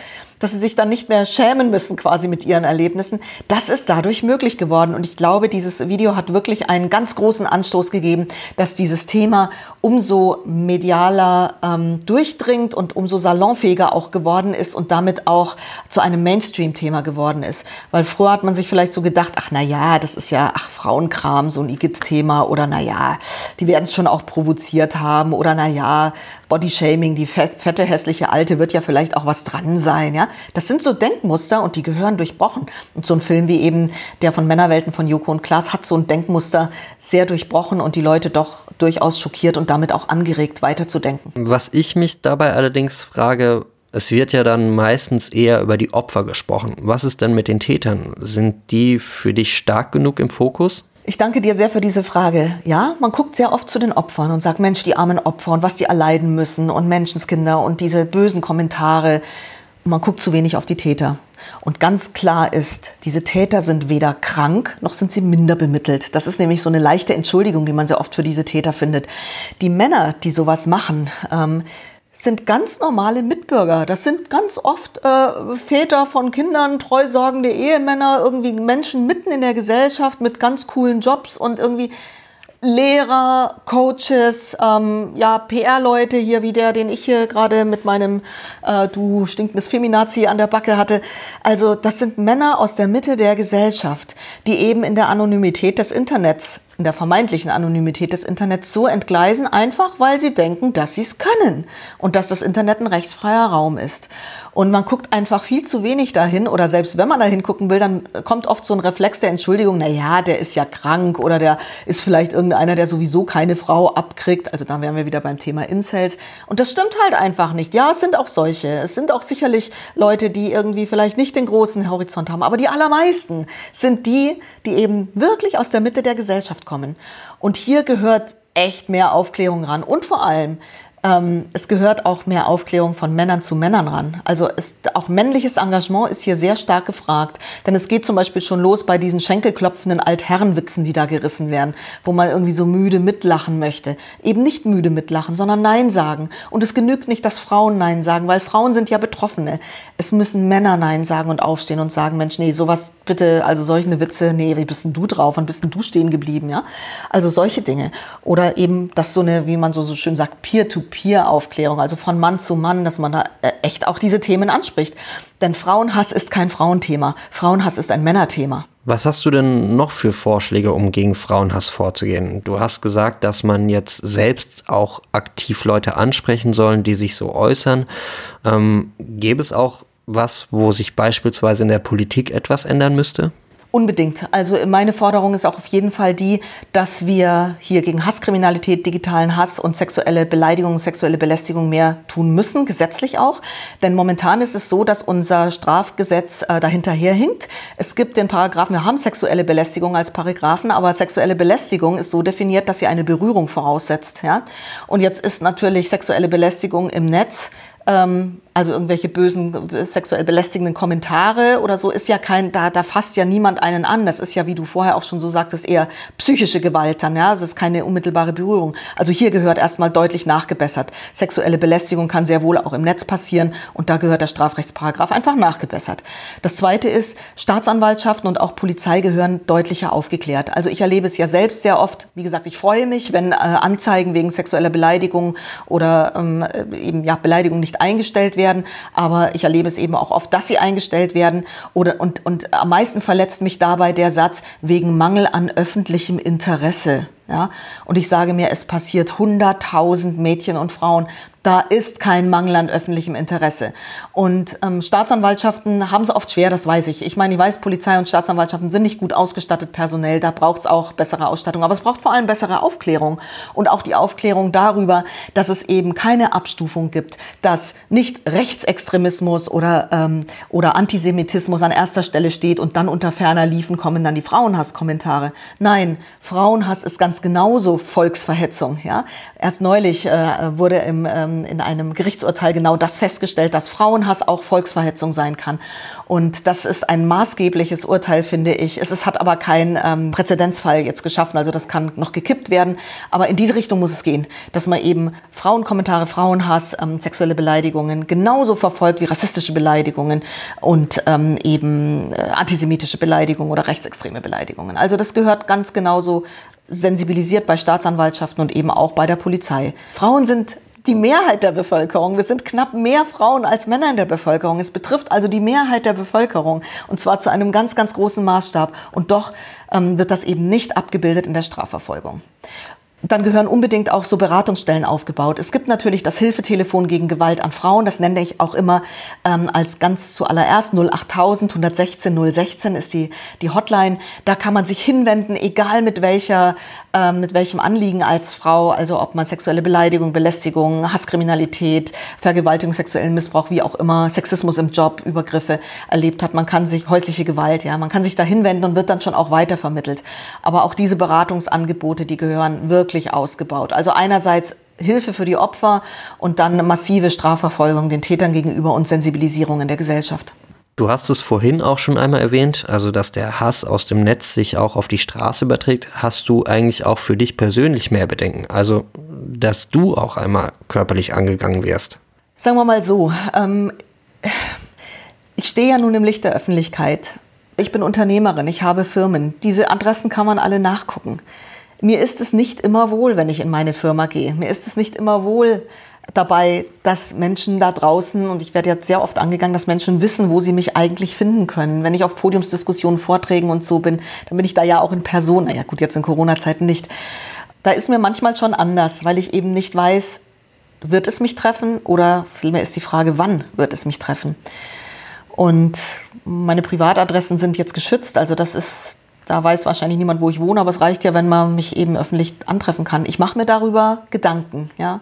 dass sie sich dann nicht mehr schämen müssen quasi mit ihren Erlebnissen. Das ist dadurch möglich geworden. Und ich glaube, dieses Video hat wirklich einen ganz großen Anstoß gegeben, dass dieses Thema umso medialer ähm, durchdringt und umso salonfähiger auch geworden ist und damit auch zu einem Mainstream-Thema geworden ist. Weil früher hat man sich vielleicht so gedacht, ach na ja, das ist ja ach Frauenkram, so ein Igitt-Thema oder na ja, die werden es schon auch provoziert haben oder na ja, Bodyshaming, die fette, hässliche Alte wird ja vielleicht auch was dran sein. Ja? Das sind so Denkmuster und die gehören durchbrochen. Und so ein Film wie eben der von Männerwelten von Joko und Klaas hat so ein Denkmuster sehr durchbrochen und die Leute doch durchaus schockiert und damit auch angeregt, weiterzudenken. Was ich mich dabei allerdings frage, es wird ja dann meistens eher über die Opfer gesprochen. Was ist denn mit den Tätern? Sind die für dich stark genug im Fokus? Ich danke dir sehr für diese Frage. Ja, man guckt sehr oft zu den Opfern und sagt, Mensch, die armen Opfer und was die erleiden müssen und Menschenskinder und diese bösen Kommentare. Und man guckt zu wenig auf die Täter. Und ganz klar ist, diese Täter sind weder krank, noch sind sie minder bemittelt. Das ist nämlich so eine leichte Entschuldigung, die man sehr oft für diese Täter findet. Die Männer, die sowas machen, ähm, sind ganz normale Mitbürger. Das sind ganz oft äh, Väter von Kindern, treusorgende Ehemänner, irgendwie Menschen mitten in der Gesellschaft mit ganz coolen Jobs und irgendwie Lehrer, Coaches, ähm, ja, PR-Leute hier wie der, den ich hier gerade mit meinem äh, du stinkendes Feminazi an der Backe hatte. Also das sind Männer aus der Mitte der Gesellschaft, die eben in der Anonymität des Internets in der vermeintlichen Anonymität des Internets so entgleisen, einfach weil sie denken, dass sie es können und dass das Internet ein rechtsfreier Raum ist. Und man guckt einfach viel zu wenig dahin oder selbst wenn man dahin gucken will, dann kommt oft so ein Reflex der Entschuldigung, na ja, der ist ja krank oder der ist vielleicht irgendeiner, der sowieso keine Frau abkriegt. Also dann wären wir wieder beim Thema Incels. Und das stimmt halt einfach nicht. Ja, es sind auch solche. Es sind auch sicherlich Leute, die irgendwie vielleicht nicht den großen Horizont haben. Aber die allermeisten sind die, die eben wirklich aus der Mitte der Gesellschaft kommen. Und hier gehört echt mehr Aufklärung ran. Und vor allem, ähm, es gehört auch mehr Aufklärung von Männern zu Männern ran. Also ist, auch männliches Engagement ist hier sehr stark gefragt. Denn es geht zum Beispiel schon los bei diesen schenkelklopfenden Altherrenwitzen, die da gerissen werden, wo man irgendwie so müde mitlachen möchte. Eben nicht müde mitlachen, sondern Nein sagen. Und es genügt nicht, dass Frauen Nein sagen, weil Frauen sind ja Betroffene. Es müssen Männer Nein sagen und aufstehen und sagen, Mensch, nee, sowas bitte, also solche Witze, nee, wie bist denn du drauf? Wann bist denn du stehen geblieben? Ja? Also solche Dinge. Oder eben, dass so eine, wie man so, so schön sagt, Peer-to-Peer Peer-Aufklärung, also von Mann zu Mann, dass man da äh, echt auch diese Themen anspricht. Denn Frauenhass ist kein Frauenthema. Frauenhass ist ein Männerthema. Was hast du denn noch für Vorschläge, um gegen Frauenhass vorzugehen? Du hast gesagt, dass man jetzt selbst auch aktiv Leute ansprechen sollen, die sich so äußern. Ähm, gäbe es auch was, wo sich beispielsweise in der Politik etwas ändern müsste? Unbedingt. Also meine Forderung ist auch auf jeden Fall die, dass wir hier gegen Hasskriminalität, digitalen Hass und sexuelle Beleidigung, sexuelle Belästigung mehr tun müssen, gesetzlich auch. Denn momentan ist es so, dass unser Strafgesetz äh, dahinterher hinkt. Es gibt den Paragraphen, wir haben sexuelle Belästigung als Paragraphen, aber sexuelle Belästigung ist so definiert, dass sie eine Berührung voraussetzt. Ja? Und jetzt ist natürlich sexuelle Belästigung im Netz ähm, also irgendwelche bösen, sexuell belästigenden Kommentare oder so, ist ja kein, da, da fasst ja niemand einen an. Das ist ja, wie du vorher auch schon so sagtest, eher psychische Gewalt dann, ja. Das ist keine unmittelbare Berührung. Also hier gehört erstmal deutlich nachgebessert. Sexuelle Belästigung kann sehr wohl auch im Netz passieren und da gehört der Strafrechtsparagraf einfach nachgebessert. Das zweite ist, Staatsanwaltschaften und auch Polizei gehören deutlicher aufgeklärt. Also ich erlebe es ja selbst sehr oft. Wie gesagt, ich freue mich, wenn äh, Anzeigen wegen sexueller Beleidigung oder ähm, eben ja Beleidigung nicht eingestellt werden werden, aber ich erlebe es eben auch oft, dass sie eingestellt werden. Oder, und, und am meisten verletzt mich dabei der Satz wegen Mangel an öffentlichem Interesse. Ja? Und ich sage mir, es passiert 100.000 Mädchen und Frauen da ist kein Mangel an öffentlichem Interesse. Und ähm, Staatsanwaltschaften haben es oft schwer, das weiß ich. Ich meine, ich weiß, Polizei und Staatsanwaltschaften sind nicht gut ausgestattet personell. Da braucht es auch bessere Ausstattung. Aber es braucht vor allem bessere Aufklärung. Und auch die Aufklärung darüber, dass es eben keine Abstufung gibt, dass nicht Rechtsextremismus oder, ähm, oder Antisemitismus an erster Stelle steht und dann unter ferner Liefen kommen dann die Frauenhasskommentare. Nein, Frauenhass ist ganz genauso Volksverhetzung. Ja? Erst neulich äh, wurde im ähm, in einem Gerichtsurteil genau das festgestellt, dass Frauenhass auch Volksverhetzung sein kann. Und das ist ein maßgebliches Urteil, finde ich. Es, es hat aber keinen ähm, Präzedenzfall jetzt geschaffen, also das kann noch gekippt werden. Aber in diese Richtung muss es gehen, dass man eben Frauenkommentare, Frauenhass, ähm, sexuelle Beleidigungen genauso verfolgt wie rassistische Beleidigungen und ähm, eben äh, antisemitische Beleidigungen oder rechtsextreme Beleidigungen. Also das gehört ganz genauso sensibilisiert bei Staatsanwaltschaften und eben auch bei der Polizei. Frauen sind die Mehrheit der Bevölkerung. Wir sind knapp mehr Frauen als Männer in der Bevölkerung. Es betrifft also die Mehrheit der Bevölkerung und zwar zu einem ganz, ganz großen Maßstab. Und doch ähm, wird das eben nicht abgebildet in der Strafverfolgung dann gehören unbedingt auch so Beratungsstellen aufgebaut. Es gibt natürlich das Hilfetelefon gegen Gewalt an Frauen. Das nenne ich auch immer ähm, als ganz zuallererst 08000 116 016 ist die, die Hotline. Da kann man sich hinwenden, egal mit welcher, ähm, mit welchem Anliegen als Frau. Also ob man sexuelle Beleidigung, Belästigung, Hasskriminalität, Vergewaltigung, sexuellen Missbrauch, wie auch immer, Sexismus im Job, Übergriffe erlebt hat. Man kann sich häusliche Gewalt, ja, man kann sich da hinwenden und wird dann schon auch weitervermittelt. Aber auch diese Beratungsangebote, die gehören wirklich wirklich ausgebaut. Also einerseits Hilfe für die Opfer und dann massive Strafverfolgung den Tätern gegenüber und Sensibilisierung in der Gesellschaft. Du hast es vorhin auch schon einmal erwähnt, also dass der Hass aus dem Netz sich auch auf die Straße überträgt. Hast du eigentlich auch für dich persönlich mehr Bedenken? Also, dass du auch einmal körperlich angegangen wirst? Sagen wir mal so, ähm, ich stehe ja nun im Licht der Öffentlichkeit. Ich bin Unternehmerin, ich habe Firmen. Diese Adressen kann man alle nachgucken. Mir ist es nicht immer wohl, wenn ich in meine Firma gehe. Mir ist es nicht immer wohl dabei, dass Menschen da draußen, und ich werde jetzt sehr oft angegangen, dass Menschen wissen, wo sie mich eigentlich finden können. Wenn ich auf Podiumsdiskussionen, Vorträgen und so bin, dann bin ich da ja auch in Person. Naja, gut, jetzt in Corona-Zeiten nicht. Da ist mir manchmal schon anders, weil ich eben nicht weiß, wird es mich treffen oder vielmehr ist die Frage, wann wird es mich treffen. Und meine Privatadressen sind jetzt geschützt, also das ist da weiß wahrscheinlich niemand, wo ich wohne, aber es reicht ja, wenn man mich eben öffentlich antreffen kann. Ich mache mir darüber Gedanken. Ja.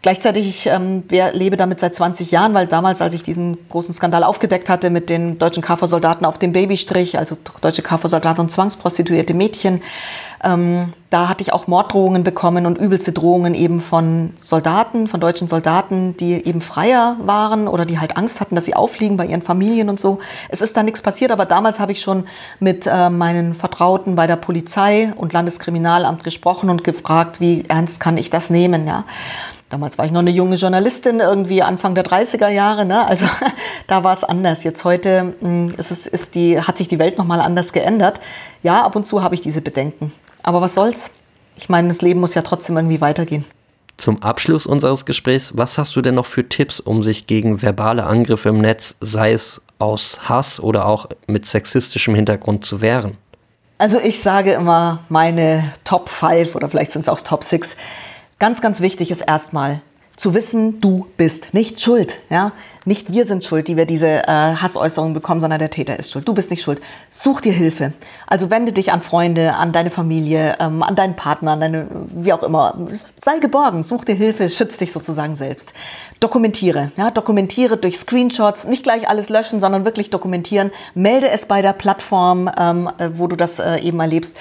Gleichzeitig ich, ähm, lebe damit seit 20 Jahren, weil damals, als ich diesen großen Skandal aufgedeckt hatte mit den deutschen KV-Soldaten auf dem Babystrich, also deutsche KV-Soldaten und zwangsprostituierte Mädchen, ähm, da hatte ich auch Morddrohungen bekommen und übelste Drohungen eben von Soldaten, von deutschen Soldaten, die eben freier waren oder die halt Angst hatten, dass sie auffliegen bei ihren Familien und so. Es ist da nichts passiert, aber damals habe ich schon mit äh, meinen Vertrauten bei der Polizei und Landeskriminalamt gesprochen und gefragt, wie ernst kann ich das nehmen, ja. Damals war ich noch eine junge Journalistin, irgendwie Anfang der 30er Jahre. Ne? Also (laughs) da war es anders. Jetzt heute hm, ist es, ist die, hat sich die Welt nochmal anders geändert. Ja, ab und zu habe ich diese Bedenken. Aber was soll's? Ich meine, das Leben muss ja trotzdem irgendwie weitergehen. Zum Abschluss unseres Gesprächs, was hast du denn noch für Tipps, um sich gegen verbale Angriffe im Netz, sei es aus Hass oder auch mit sexistischem Hintergrund, zu wehren? Also ich sage immer meine Top 5 oder vielleicht sind es auch Top 6 Ganz, ganz wichtig ist erstmal zu wissen, du bist nicht schuld. Ja? Nicht wir sind schuld, die wir diese äh, Hassäußerungen bekommen, sondern der Täter ist schuld. Du bist nicht schuld. Such dir Hilfe. Also wende dich an Freunde, an deine Familie, ähm, an deinen Partner, an deine, wie auch immer. Sei geborgen, such dir Hilfe, schütz dich sozusagen selbst. Dokumentiere. Ja? Dokumentiere durch Screenshots, nicht gleich alles löschen, sondern wirklich dokumentieren. Melde es bei der Plattform, ähm, äh, wo du das äh, eben erlebst.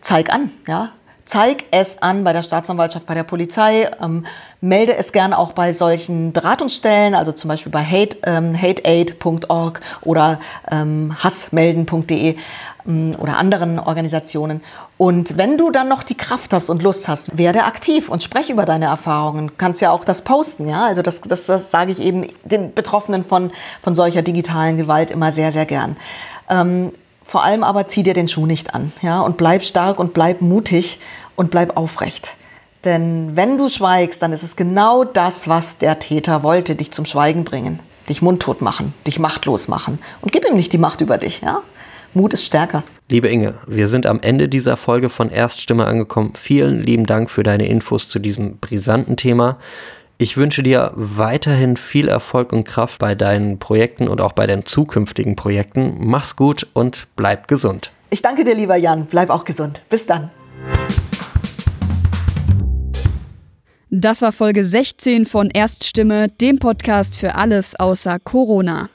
Zeig an, ja, zeig es an bei der Staatsanwaltschaft, bei der Polizei, ähm, melde es gerne auch bei solchen Beratungsstellen, also zum Beispiel bei hate, ähm, hateaid.org oder ähm, hassmelden.de ähm, oder anderen Organisationen. Und wenn du dann noch die Kraft hast und Lust hast, werde aktiv und spreche über deine Erfahrungen. Kannst ja auch das posten, ja. Also das, das, das sage ich eben den Betroffenen von, von solcher digitalen Gewalt immer sehr, sehr gern. Ähm, vor allem aber zieh dir den Schuh nicht an, ja, und bleib stark und bleib mutig und bleib aufrecht. Denn wenn du schweigst, dann ist es genau das, was der Täter wollte, dich zum Schweigen bringen, dich mundtot machen, dich machtlos machen. Und gib ihm nicht die Macht über dich, ja? Mut ist stärker. Liebe Inge, wir sind am Ende dieser Folge von Erststimme angekommen. Vielen lieben Dank für deine Infos zu diesem brisanten Thema. Ich wünsche dir weiterhin viel Erfolg und Kraft bei deinen Projekten und auch bei den zukünftigen Projekten. Mach's gut und bleib gesund. Ich danke dir, lieber Jan. Bleib auch gesund. Bis dann. Das war Folge 16 von Erststimme, dem Podcast für alles außer Corona.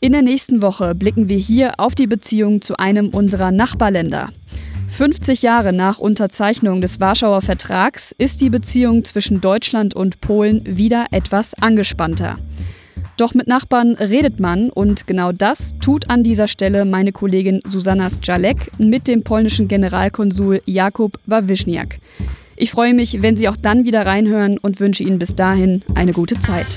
In der nächsten Woche blicken wir hier auf die Beziehung zu einem unserer Nachbarländer. 50 Jahre nach Unterzeichnung des Warschauer Vertrags ist die Beziehung zwischen Deutschland und Polen wieder etwas angespannter. Doch mit Nachbarn redet man und genau das tut an dieser Stelle meine Kollegin Susanna Stralek mit dem polnischen Generalkonsul Jakub Wawischniak. Ich freue mich, wenn Sie auch dann wieder reinhören und wünsche Ihnen bis dahin eine gute Zeit.